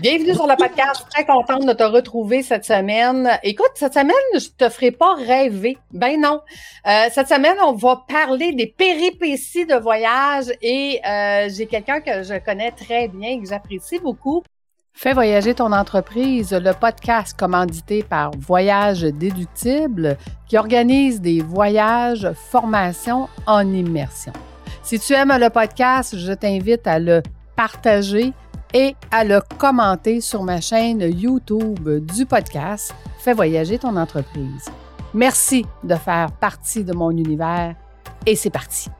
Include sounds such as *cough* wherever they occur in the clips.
Bienvenue sur le podcast. Très contente de te retrouver cette semaine. Écoute, cette semaine, je te ferai pas rêver. Ben non. Euh, cette semaine, on va parler des péripéties de voyage et euh, j'ai quelqu'un que je connais très bien et que j'apprécie beaucoup. Fais voyager ton entreprise, le podcast commandité par Voyage Déductible qui organise des voyages, formations en immersion. Si tu aimes le podcast, je t'invite à le partager et à le commenter sur ma chaîne YouTube du podcast Fais voyager ton entreprise. Merci de faire partie de mon univers et c'est parti.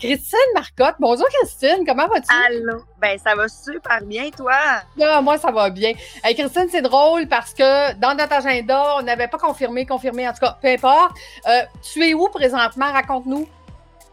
Christine Marcotte. Bonjour Christine, comment vas-tu? Allô? Ben ça va super bien toi? Ah, moi ça va bien. Hey, Christine, c'est drôle parce que dans notre agenda, on n'avait pas confirmé, confirmé en tout cas, peu importe. Euh, tu es où présentement? Raconte-nous.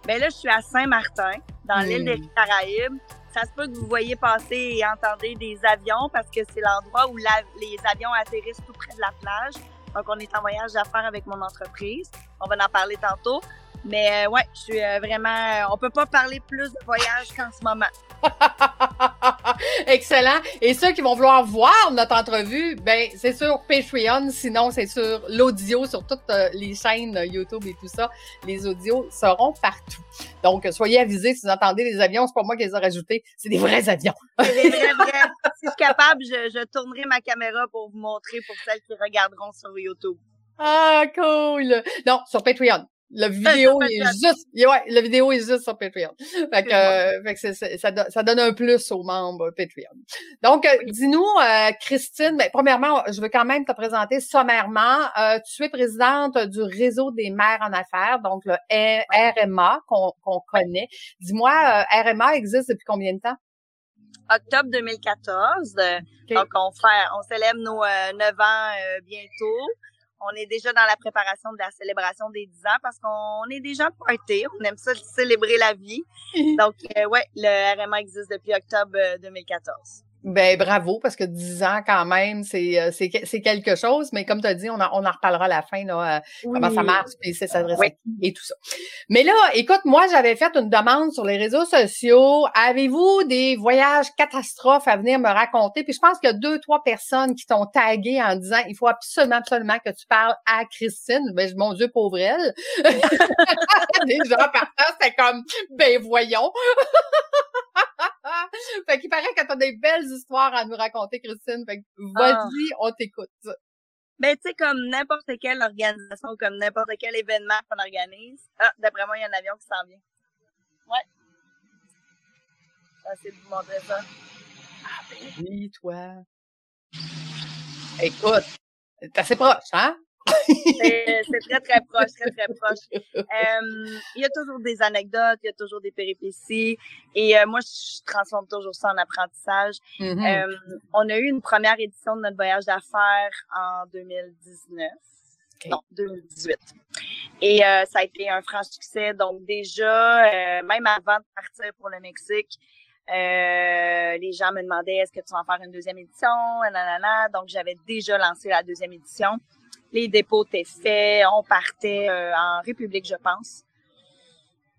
Ben là, je suis à Saint-Martin, dans l'île des Caraïbes ça se peut que vous voyez passer et entendez des avions parce que c'est l'endroit où les avions atterrissent tout près de la plage. Donc, on est en voyage d'affaires avec mon entreprise. On va en parler tantôt. Mais euh, ouais, je suis euh, vraiment. On peut pas parler plus de voyage qu'en ce moment. *laughs* Excellent. Et ceux qui vont vouloir voir notre entrevue, ben c'est sur Patreon, sinon c'est sur l'audio, sur toutes euh, les chaînes YouTube et tout ça. Les audios seront partout. Donc, soyez avisés si vous entendez les avions, c'est pas moi qui les ai rajoutés, c'est des vrais avions. c'est des vrais, vrais. *laughs* Si je suis capable, je, je tournerai ma caméra pour vous montrer pour celles qui regarderont sur YouTube. Ah, cool! Non, sur Patreon. La vidéo est juste, ouais, la vidéo est juste sur Patreon. Fait que, euh, fait que ça, ça, donne un plus aux membres Patreon. Donc, euh, dis-nous, euh, Christine, ben, premièrement, je veux quand même te présenter sommairement. tu es présidente du réseau des maires en affaires, donc le RMA qu'on connaît. Dis-moi, RMA existe depuis combien de temps? Octobre 2014. Donc, on fait, on célèbre nos neuf ans bientôt on est déjà dans la préparation de la célébration des 10 ans parce qu'on est déjà party. On aime ça célébrer la vie. *laughs* Donc, euh, ouais, le RMA existe depuis octobre 2014. Ben bravo, parce que 10 ans quand même, c'est euh, c'est quelque chose, mais comme tu as dit, on, on en reparlera à la fin, là, euh, comment ça marche, puis c'est s'adresse à qui et tout ça. Mais là, écoute, moi, j'avais fait une demande sur les réseaux sociaux. Avez-vous des voyages catastrophes à venir me raconter? Puis je pense qu'il y a deux, trois personnes qui t'ont tagué en disant il faut absolument, absolument que tu parles à Christine. Ben, mon Dieu, pauvre elle. *laughs* Déjà, partant, c'était comme ben voyons. *laughs* fait qu'il paraît que t'as des belles histoires à nous raconter, Christine. Fait que vas-y, ah. on t'écoute. Ben, tu sais, comme n'importe quelle organisation, comme n'importe quel événement qu'on organise. Ah, d'après moi, il y a un avion qui s'en vient. Ouais. Je vais essayer de vous montrer ça. Ah, ben oui, toi. Écoute, t'es assez proche, hein? C'est très, très proche, très, très proche. Euh, il y a toujours des anecdotes, il y a toujours des péripéties. Et euh, moi, je transforme toujours ça en apprentissage. Mm-hmm. euh, on a eu une première édition de notre voyage d'affaires en 2019. Non, 2018. Et ça a été un franc succès. Donc déjà, même avant de partir pour le Mexique, euh, les gens me demandaient est-ce que tu vas en faire une deuxième édition, nanana. Donc j'avais déjà lancé la deuxième édition. Les dépôts étaient faits. On partait euh, en République, je pense.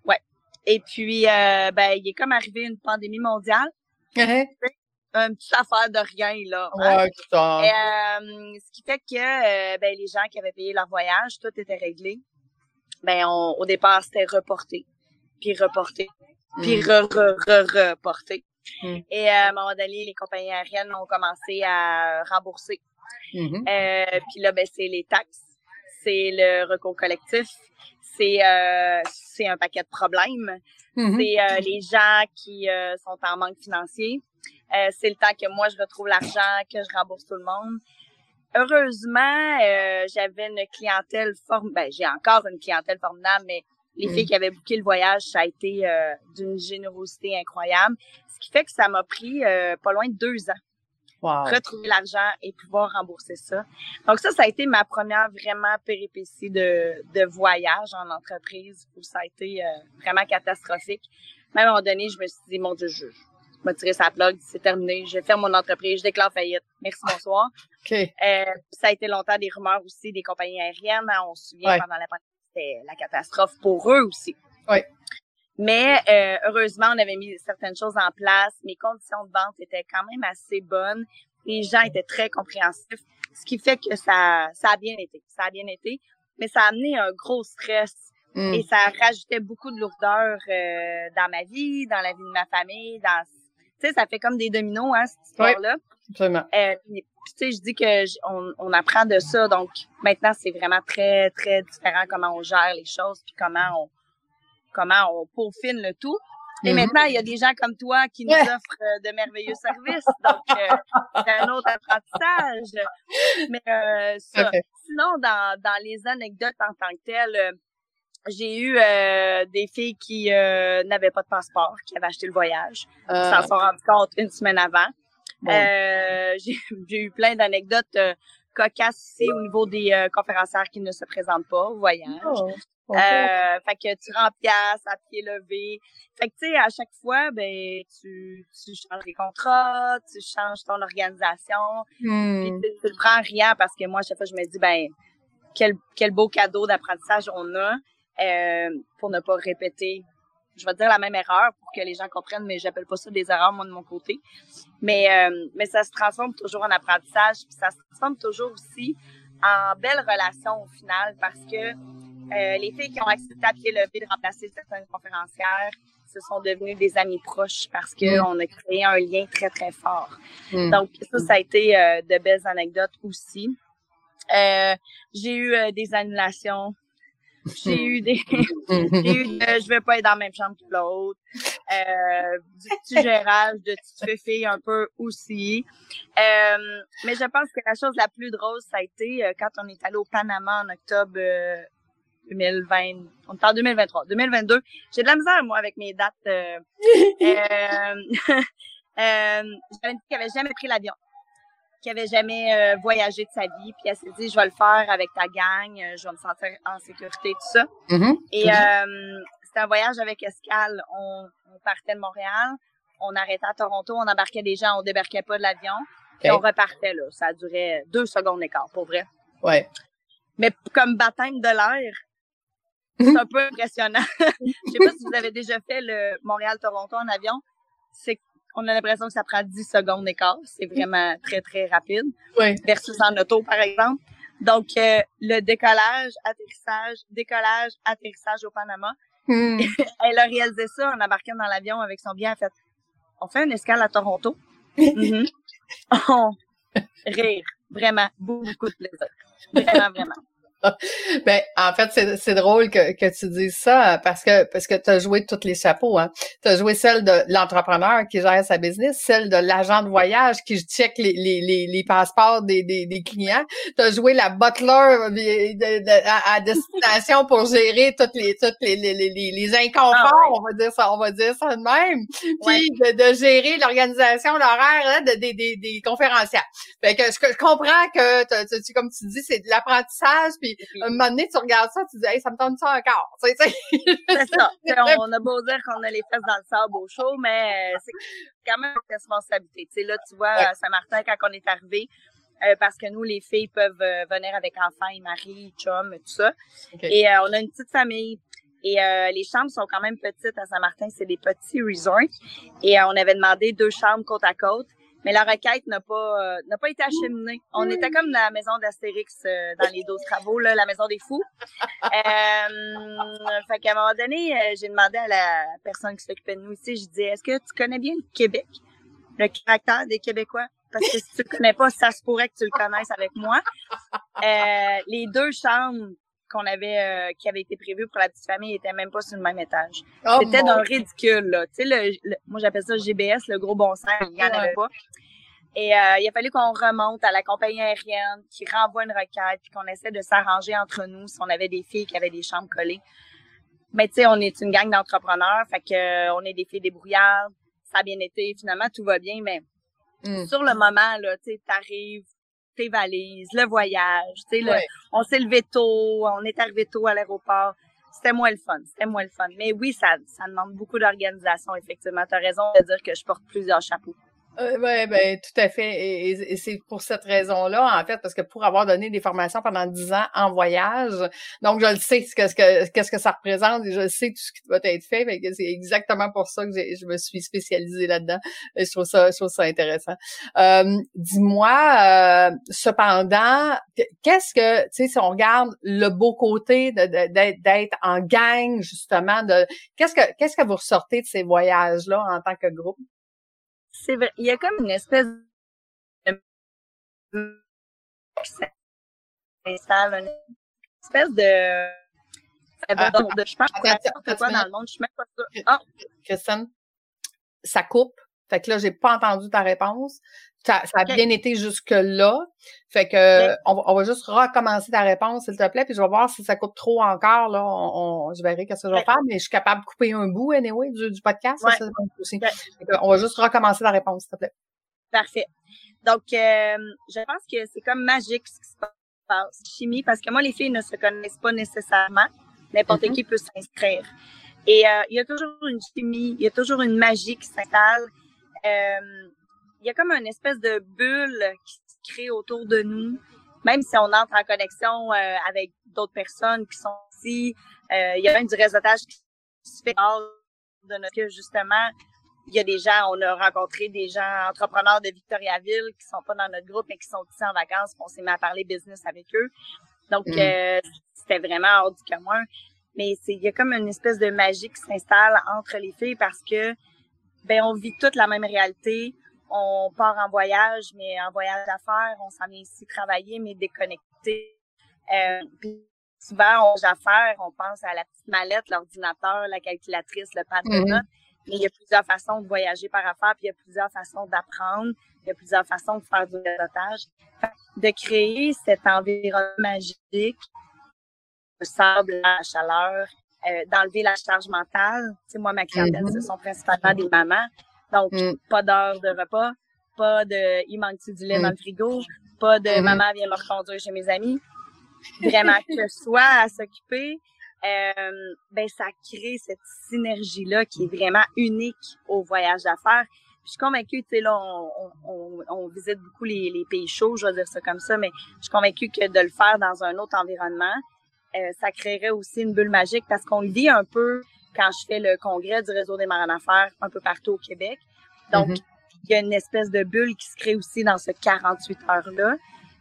Ouais. Et puis, euh, ben, il est comme arrivé une pandémie mondiale. Une petite affaire de rien, là. Hein. Ouais. Euh, ce qui fait que ben, les gens qui avaient payé leur voyage, tout était réglé. Ben, au départ, c'était reporté, puis reporté, puis mm. re-re-re-reporté. Mm. Et à un moment donné, les compagnies aériennes ont commencé à rembourser Mm-hmm. Euh, puis là, ben, c'est les taxes, c'est le recours collectif, c'est euh, c'est un paquet de problèmes. Mm-hmm. C'est euh, les gens qui sont en manque financier. C'est le temps que moi, je retrouve l'argent, que je rembourse tout le monde. Heureusement, j'avais une clientèle formidable. Ben, j'ai encore une clientèle formidable, mais les filles mm. qui avaient booké le voyage, ça a été d'une générosité incroyable. Ce qui fait que ça m'a pris pas loin de deux ans retrouver l'argent et pouvoir rembourser ça. Donc ça, ça a été ma première vraiment péripétie de, de voyage en entreprise où ça a été euh, vraiment catastrophique. Même à un moment donné, je me suis dit, mon Dieu, je, je vais tirer sa plug, c'est terminé, je faire mon entreprise, je déclare faillite. Merci, bonsoir. *laughs* Okay. Euh, ça a été longtemps des rumeurs aussi des compagnies aériennes. Hein, on se souvient pendant la pandémie, c'était la catastrophe pour eux aussi. Oui. Mais euh, heureusement, on avait mis certaines choses en place. Mes conditions de vente étaient quand même assez bonnes. Les gens étaient très compréhensifs, ce qui fait que ça, ça a bien été. Ça a bien été, mais ça a amené un gros stress Mm. et ça rajoutait beaucoup de lourdeur euh, dans ma vie, dans la vie de ma famille, dans tu sais, ça fait comme des dominos, hein, cette histoire-là. Absolument. Euh, tu sais, je dis que j- on, on apprend de ça, donc maintenant c'est vraiment très très différent comment on gère les choses, puis comment on comment on peaufine le tout. Et Mhm. maintenant, il y a des gens comme toi qui nous offrent euh, de merveilleux services, donc euh, c'est un autre apprentissage. Mais euh, ça. Sinon, dans dans les anecdotes en tant que telles, j'ai eu des filles qui n'avaient pas de passeport, qui avaient acheté le voyage, qui s'en sont rendues compte une semaine avant. bon. *laughs* J'ai eu plein d'anecdotes cocasses ici au niveau des conférencières qui ne se présentent pas au voyage. Oh, Euh, fait que tu remplaces à pied levé. Fait que tu sais, à chaque fois, ben tu, tu changes les contrats, tu changes ton organisation. Puis Hmm. tu, le prends en riant parce que moi, à chaque fois, je me dis, ben quel, quel beau cadeau d'apprentissage on a euh, pour ne pas répéter, je vais dire la même erreur pour que les gens comprennent, mais j'appelle pas ça des erreurs, moi, de mon côté. Mais, euh, mais ça se transforme toujours en apprentissage, puis ça se transforme toujours aussi en belle relation au final parce que euh, les filles qui ont accepté à pied levé de remplacer certaines conférencières se sont devenues des amies proches parce que Mm. on a créé un lien très, très fort. Hmm. Donc, ça, ça a été euh, de belles anecdotes aussi. Euh, j'ai eu euh, des annulations. J'ai eu des... *laughs* j'ai eu de, je vais pas être dans la même chambre que l'autre. Euh, du petit gérage de petite fille un peu aussi. Euh, mais je pense que la chose la plus drôle, ça a été euh, quand on est allé au Panama en octobre euh, 2020. On est en 2023. 2022. J'ai de la misère, moi, avec mes dates. Euh, *laughs* euh, *laughs* euh, j'avais dit qu'elle avait jamais pris l'avion, qu'elle avait jamais euh, voyagé de sa vie, puis elle s'est dit, je vais le faire avec ta gang, euh, je vais me sentir en sécurité, tout ça. Mhm. Et euh, c'était un voyage avec escale. On, on partait de Montréal, on arrêtait à Toronto, on embarquait des gens, on débarquait pas de l'avion, puis on repartait là. Ça durait deux secondes d'écart, pour vrai. Ouais. Mais comme baptême de l'air, c'est un peu impressionnant. *laughs* Je sais pas si vous avez déjà fait le Montréal-Toronto en avion. C'est qu'on a l'impression que ça prend 10 secondes d'écart. C'est vraiment très, très rapide. Ouais. Versus en auto, par exemple. Donc, euh, le décollage, atterrissage, décollage, atterrissage au Panama. Hmm. *laughs* Elle a réalisé ça en embarquant dans l'avion avec son bien. A fait, on fait une escale à Toronto? *laughs* Mhm. On- Rire. Vraiment. Beaucoup de plaisir. Vraiment, vraiment. *laughs* Ben, en fait, c'est, c'est drôle que, que tu dises ça parce que parce que tu as joué tous les chapeaux. Hein. Tu as joué celle de l'entrepreneur qui gère sa business, celle de l'agent de voyage qui check les, les, les, les passeports des, des, des clients. Tu as joué la butler de, de- de- à, à destination pour gérer toutes les toutes les, les, les, les- inconforts, Ah ouais. on va dire ça, on va dire ça de même. Puis Ouais. de, de gérer l'organisation, l'horaire hein, de, des des, conférencières. Fait que je, je comprends que tu- comme tu dis, c'est de l'apprentissage, puis Oui. un moment donné, tu regardes ça, tu dis, hey, ça me tente ça encore. C'est ça. *laughs* On, a beau dire qu'on a les fesses dans le sable au chaud, mais euh, c'est quand même une responsabilité. Tu sais, là, tu vois, à Saint-Martin, quand on est arrivé, euh, parce que nous, les filles peuvent euh, venir avec enfants et mari, chum, tout ça. Et euh, on a une petite famille. Et les chambres sont quand même petites à Saint-Martin. C'est des petits resorts. Et on avait demandé deux chambres côte à côte. Mais la requête n'a pas euh, n'a pas été acheminée. On était comme dans la maison d'Astérix euh, dans les 12 travaux, là, la maison des fous. *laughs* Euh, fait qu'à un moment donné, euh, j'ai demandé à la personne qui s'occupait de nous ici, je dis est-ce que tu connais bien le Québec? Le caractère des Québécois? Parce que si tu le connais pas, ça se pourrait que tu le connaisses avec moi. Euh, les deux chambres qu'on avait euh, qui avaient été prévues pour la petite famille étaient même pas sur le même étage. Oh, C'était mon d'un ridicule, là. Tu sais, le, le- moi, j'appelle ça GBS, le gros bon sens, il n'y en Ouais. avait pas. Et euh, il a fallu qu'on remonte à la compagnie aérienne, qui renvoie une requête, puis qu'on essaie de s'arranger entre nous si on avait des filles qui avaient des chambres collées. Mais tu sais, on est une gang d'entrepreneurs, fait que euh, on est des filles débrouillardes. Ça a bien été, finalement, tout va bien, mais Hmm. sur le moment, là, tu sais, t'arrives, tes valises, le voyage, tu sais, on s'est levé tôt, on est arrivé tôt à l'aéroport. C'était moins le fun, c'était moins le fun. Mais oui, ça, ça demande beaucoup d'organisation, effectivement. Tu as raison de dire que je porte plusieurs chapeaux. Euh, oui, ben, tout à fait. Et, c'est pour cette raison-là, en fait, parce que pour avoir donné des formations pendant dix ans en voyage, donc je le sais ce que qu'est-ce que ça représente et je sais tout ce qui doit être fait. c'est exactement pour ça que je me suis spécialisée là-dedans. Je trouve ça, je trouve ça intéressant. Euh, dis-moi, euh, cependant, qu'est-ce que, tu sais, si on regarde le beau côté d'être en gang, justement, de qu'est-ce que qu'est-ce que vous ressortez de ces voyages-là en tant que groupe? C'est vrai, il y a comme une espèce de une espèce de ah, de, je pense que quoi dans le monde, je suis même pas sûre. Ah. Christine, ça coupe? Fait que là, j'ai pas entendu ta réponse. Ça, ça a bien été jusque-là. Fait que on, va juste recommencer ta réponse, s'il te plaît, puis je vais voir si ça coupe trop encore. Là, on, je verrai qu'est-ce que je vais faire, mais je suis capable de couper un bout, anyway, du, du podcast. Ça, aussi. on va juste recommencer ta réponse, s'il te plaît. Parfait. Donc, euh, je pense que c'est comme magique ce qui se passe. Chimie, parce que moi, les filles ne se connaissent pas nécessairement. N'importe mm-hmm. qui peut s'inscrire. Et euh, il y a toujours une chimie, il y a toujours une magie qui s'installe. Euh, il y a comme une espèce de bulle qui se crée autour de nous, même si on entre en connexion euh, avec d'autres personnes qui sont ici. Euh, il y a même du réseautage qui se fait de notre que justement il y a des gens, on a rencontré des gens entrepreneurs de Victoriaville qui sont pas dans notre groupe mais qui sont ici en vacances, on s'est mis à parler business avec eux. Donc mm. euh, c'était vraiment hors du commun. Mais c'est il y a comme une espèce de magie qui s'installe entre les filles parce que ben on vit toute la même réalité on part en voyage, mais en voyage d'affaires, on s'en vient ici travailler, mais déconnecté. Euh, puis souvent, on affaires, on pense à la petite mallette, l'ordinateur, la calculatrice, le pad de notes. Mais il y a plusieurs façons de voyager par affaires, puis il y a plusieurs façons d'apprendre, il y a plusieurs façons de faire du réseautage. De créer cet environnement magique, le sable, la chaleur, euh, d'enlever la charge mentale. Tu sais, moi, ma clientèle, mm-hmm. ce sont principalement des mamans. Donc, mm. pas d'heure de repas, pas de il manque du lait dans le mm. frigo, pas de mm-hmm. maman vient me reconduire chez mes amis. Vraiment que soit à s'occuper, euh, ben ça crée cette synergie là qui est vraiment unique au voyage d'affaires. Je suis convaincue, tu sais là, on, on, on, visite beaucoup les, les, pays chauds, je vais dire ça comme ça, mais je suis convaincue que de le faire dans un autre environnement, euh, ça créerait aussi une bulle magique parce qu'on le vit un peu quand je fais le congrès du réseau des marins d'affaires un peu partout au Québec. Donc, mm-hmm. il y a une espèce de bulle qui se crée aussi dans ce 48 heures-là.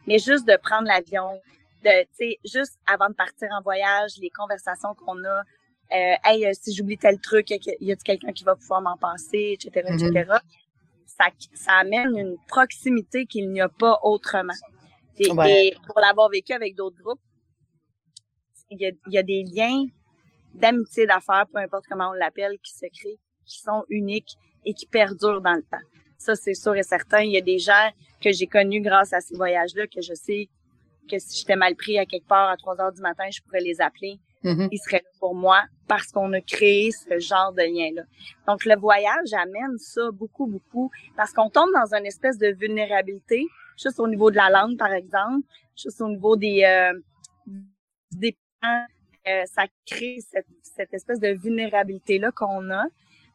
Mais juste de prendre l'avion, de, tu sais, juste avant de partir en voyage, les conversations qu'on a, euh, hey, euh, si j'oublie tel truc, y a quelqu'un qui va pouvoir m'en passer, etc., etc. Mm-hmm. Ça, ça amène une proximité qu'il n'y a pas autrement. Et, pour l'avoir vécu avec d'autres groupes, il y a, y a des liens d'amitié d'affaires, peu importe comment on l'appelle, qui se créent, qui sont uniques et qui perdurent dans le temps. Ça, c'est sûr et certain. Il y a des gens que j'ai connus grâce à ces voyages-là, que je sais que si j'étais mal pris à quelque part à 3 heures du matin, je pourrais les appeler. Mm-hmm. Ils seraient là pour moi parce qu'on a créé ce genre de lien-là. Donc, le voyage amène ça beaucoup, beaucoup parce qu'on tombe dans une espèce de vulnérabilité, juste au niveau de la langue, par exemple, juste au niveau des, euh, des euh, ça crée cette, espèce de vulnérabilité-là qu'on a.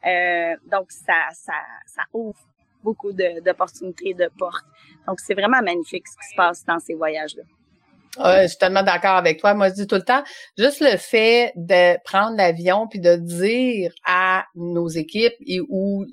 Euh, donc, ça, ça, ouvre beaucoup d'opportunités, de, portes. Donc, c'est vraiment magnifique ce qui se passe dans ces voyages-là. Ouais, je suis tellement d'accord avec toi. Moi, je dis tout le temps, juste le fait de prendre l'avion puis de dire à nos équipes et ou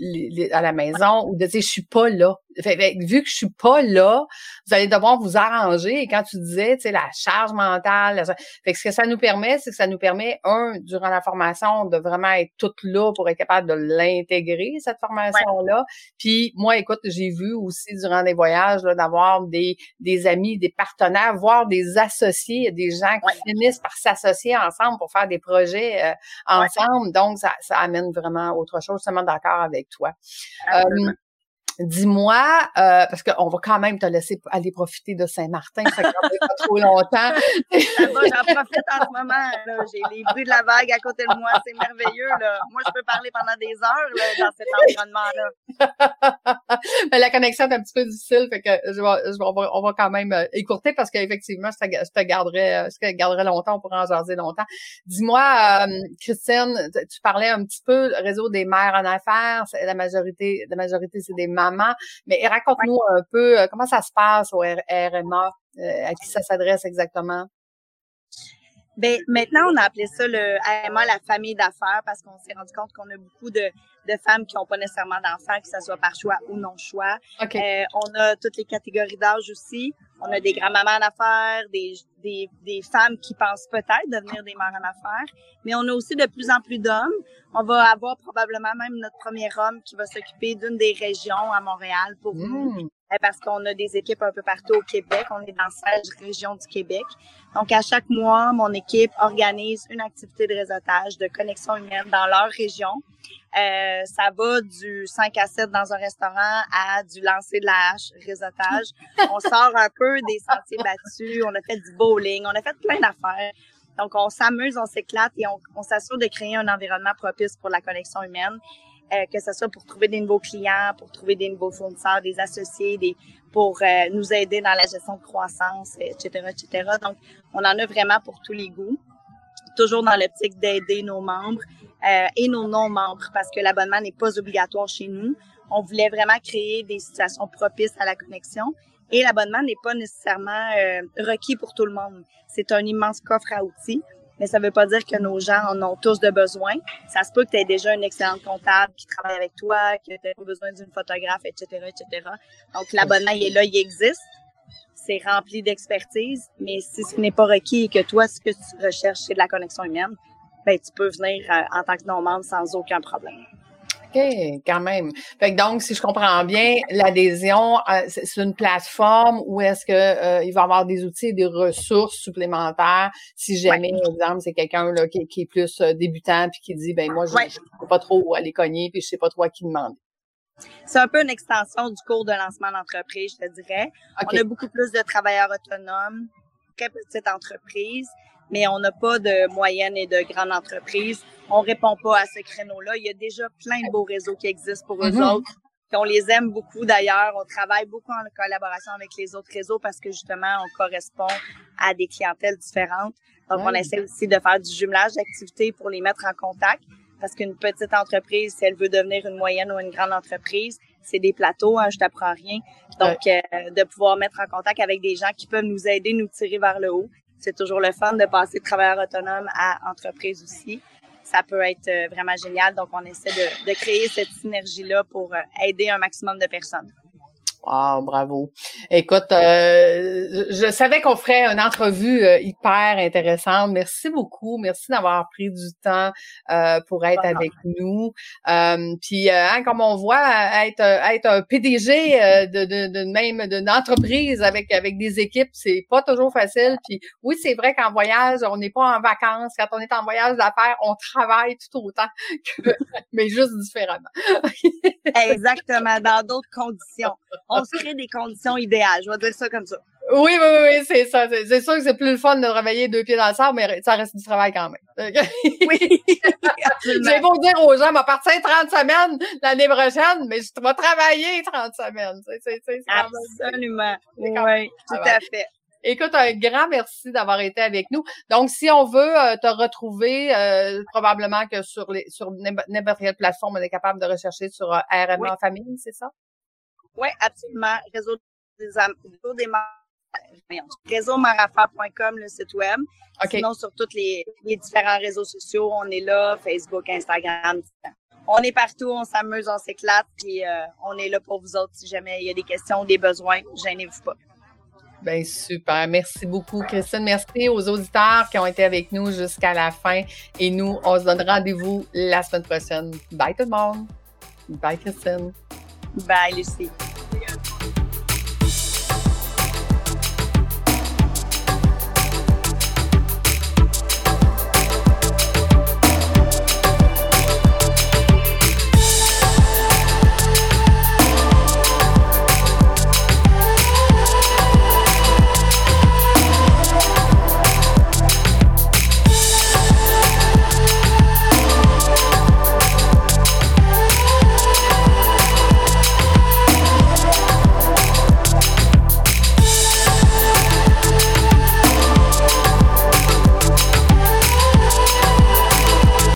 à la maison ou de dire je suis pas là. Vu que je suis pas là, vous allez devoir vous arranger. Et quand tu disais, tu sais, la charge mentale, fait que ce que ça nous permet, c'est que ça nous permet un durant la formation de vraiment être toutes là pour être capable de l'intégrer cette formation là. Puis moi, écoute, j'ai vu aussi durant des voyages d'avoir des des amis, des partenaires, voire des associés, des gens qui finissent par s'associer ensemble pour faire des projets euh, ensemble. Donc, ça, ça, amène vraiment autre chose. Je suis d'accord avec toi. Dis-moi, euh, parce qu'on va quand même te laisser aller profiter de Saint-Martin, ça ne pas trop longtemps. j'en profite en ce moment. J'ai les bruits de la vague à côté de moi, c'est merveilleux. Là. Moi, je peux parler pendant des heures là, dans cet environnement-là. *laughs* Mais la connexion est un petit peu difficile, fait que je vais, je vais, on, va, quand même euh, écourter parce qu'effectivement, je te, je te garderai, euh, je te garderai longtemps, on pourra en jaser longtemps. Dis-moi, euh, Christine, tu parlais un petit peu réseau des mères en affaires, la majorité, la majorité, c'est des mères Mais raconte-nous un peu comment ça se passe au RMA, à qui ça s'adresse exactement? Ben, maintenant, on a appelé ça le AMA, la famille d'affaires, parce qu'on s'est rendu compte qu'on a beaucoup de, de femmes qui n'ont pas nécessairement d'enfants, que ce soit par choix ou non choix. Euh, on a toutes les catégories d'âge aussi. On a des grands-mamans d'affaires, des, des, des, femmes qui pensent peut-être devenir des mères en affaires, mais on a aussi de plus en plus d'hommes. On va avoir probablement même notre premier homme qui va s'occuper d'une des régions à Montréal pour nous. Mmh. Euh, parce qu'on a des équipes un peu partout au Québec. On est dans 16 régions du Québec. Donc, à chaque mois, mon équipe organise une activité de réseautage, de connexion humaine dans leur région. Euh, ça va du 5 à 7 dans un restaurant à du lancer de la hache, réseautage. *laughs* On sort un peu des sentiers battus, on a fait du bowling, on a fait plein d'affaires. Donc, on s'amuse, on s'éclate et on, on s'assure de créer un environnement propice pour la connexion humaine. Euh, que ce soit pour trouver des nouveaux clients, pour trouver des nouveaux fournisseurs, des associés, des, pour euh, nous aider dans la gestion de croissance, etc., etc. Donc, on en a vraiment pour tous les goûts, toujours dans l'optique d'aider nos membres euh, et nos non-membres, parce que l'abonnement n'est pas obligatoire chez nous. On voulait vraiment créer des situations propices à la connexion. Et l'abonnement n'est pas nécessairement requis pour tout le monde. C'est un immense coffre à outils mais ça ne veut pas dire que nos gens en ont tous de besoin. Ça se peut que tu aies déjà une excellente comptable qui travaille avec toi, que tu pas besoin d'une photographe, etc., etc. Donc, l'abonnement, il est là, il existe. C'est rempli d'expertise, mais si ce n'est pas requis et que toi, ce que tu recherches, c'est de la connexion humaine, ben, tu peux venir euh, en tant que non-membre sans aucun problème. OK, quand même. Fait que donc, si je comprends bien, l'adhésion, euh, c'est une plateforme où est-ce que euh, il va y avoir des outils et des ressources supplémentaires? Si jamais, par exemple, c'est quelqu'un là qui, est plus euh, débutant puis qui dit ben moi je ne sais pas trop où aller cogner puis je sais pas trop à qui demander. C'est un peu une extension du cours de lancement d'entreprise, je te dirais. On a beaucoup plus de travailleurs autonomes, très petites entreprises mais on n'a pas de moyennes et de grandes entreprises. On répond pas à ce créneau-là. Il y a déjà plein de beaux réseaux qui existent pour eux mm-hmm. autres. on les aime beaucoup d'ailleurs. On travaille beaucoup en collaboration avec les autres réseaux parce que justement, on correspond à des clientèles différentes. Donc, on essaie aussi de faire du jumelage d'activités pour les mettre en contact. Parce qu'une petite entreprise, si elle veut devenir une moyenne ou une grande entreprise, c'est des plateaux, hein, je t'apprends rien. Donc, euh, de pouvoir mettre en contact avec des gens qui peuvent nous aider, nous tirer vers le haut, c'est toujours le fun de passer de travailleur autonome à entreprise aussi. Ça peut être euh, vraiment génial. Donc, on essaie de, de créer cette synergie-là pour euh, aider un maximum de personnes. Wow, bravo. Écoute, euh, je savais qu'on ferait une entrevue euh, hyper intéressante. Merci beaucoup. Merci d'avoir pris du temps euh, pour être avec nous. puis, hein, comme on voit, être être un PDG de, de, de même d'une entreprise avec avec des équipes, c'est pas toujours facile. Puis, oui, c'est vrai qu'en voyage, on n'est pas en vacances. Quand on est en voyage d'affaires, on travaille tout autant *laughs* que, mais juste différemment. Exactement, dans d'autres conditions on se crée des conditions idéales. Je vais dire ça comme ça. Oui, oui, oui, c'est ça. C'est sûr que c'est plus le fun de travailler deux pieds dans le sable, mais ça reste du travail quand même. *laughs* oui, *laughs* J'ai beau dire aux gens, va partir 30 semaines l'année prochaine, mais je vais travailler 30 semaines. Absolument. Oui, tout à fait. Écoute, un grand merci d'avoir été avec nous. Donc, si on veut euh, te retrouver, euh, probablement que sur les sur n'importe quelle plateforme, on est capable de rechercher sur euh, RMA Famille, c'est ça? Oui, absolument. Réseau des, réseau des le site web. Sinon, sur tous les, différents réseaux sociaux, on est là, Facebook, Instagram. On est partout, on s'amuse, on s'éclate, puis euh, on est là pour vous autres si jamais il y a des questions, des besoins, gênez-vous pas. Ben super. Merci beaucoup, Christine. Merci aux auditeurs qui ont été avec nous jusqu'à la fin. Et nous, on se donne rendez-vous la semaine prochaine. Bye tout le monde. Bye, Christine. Bye, Lucie.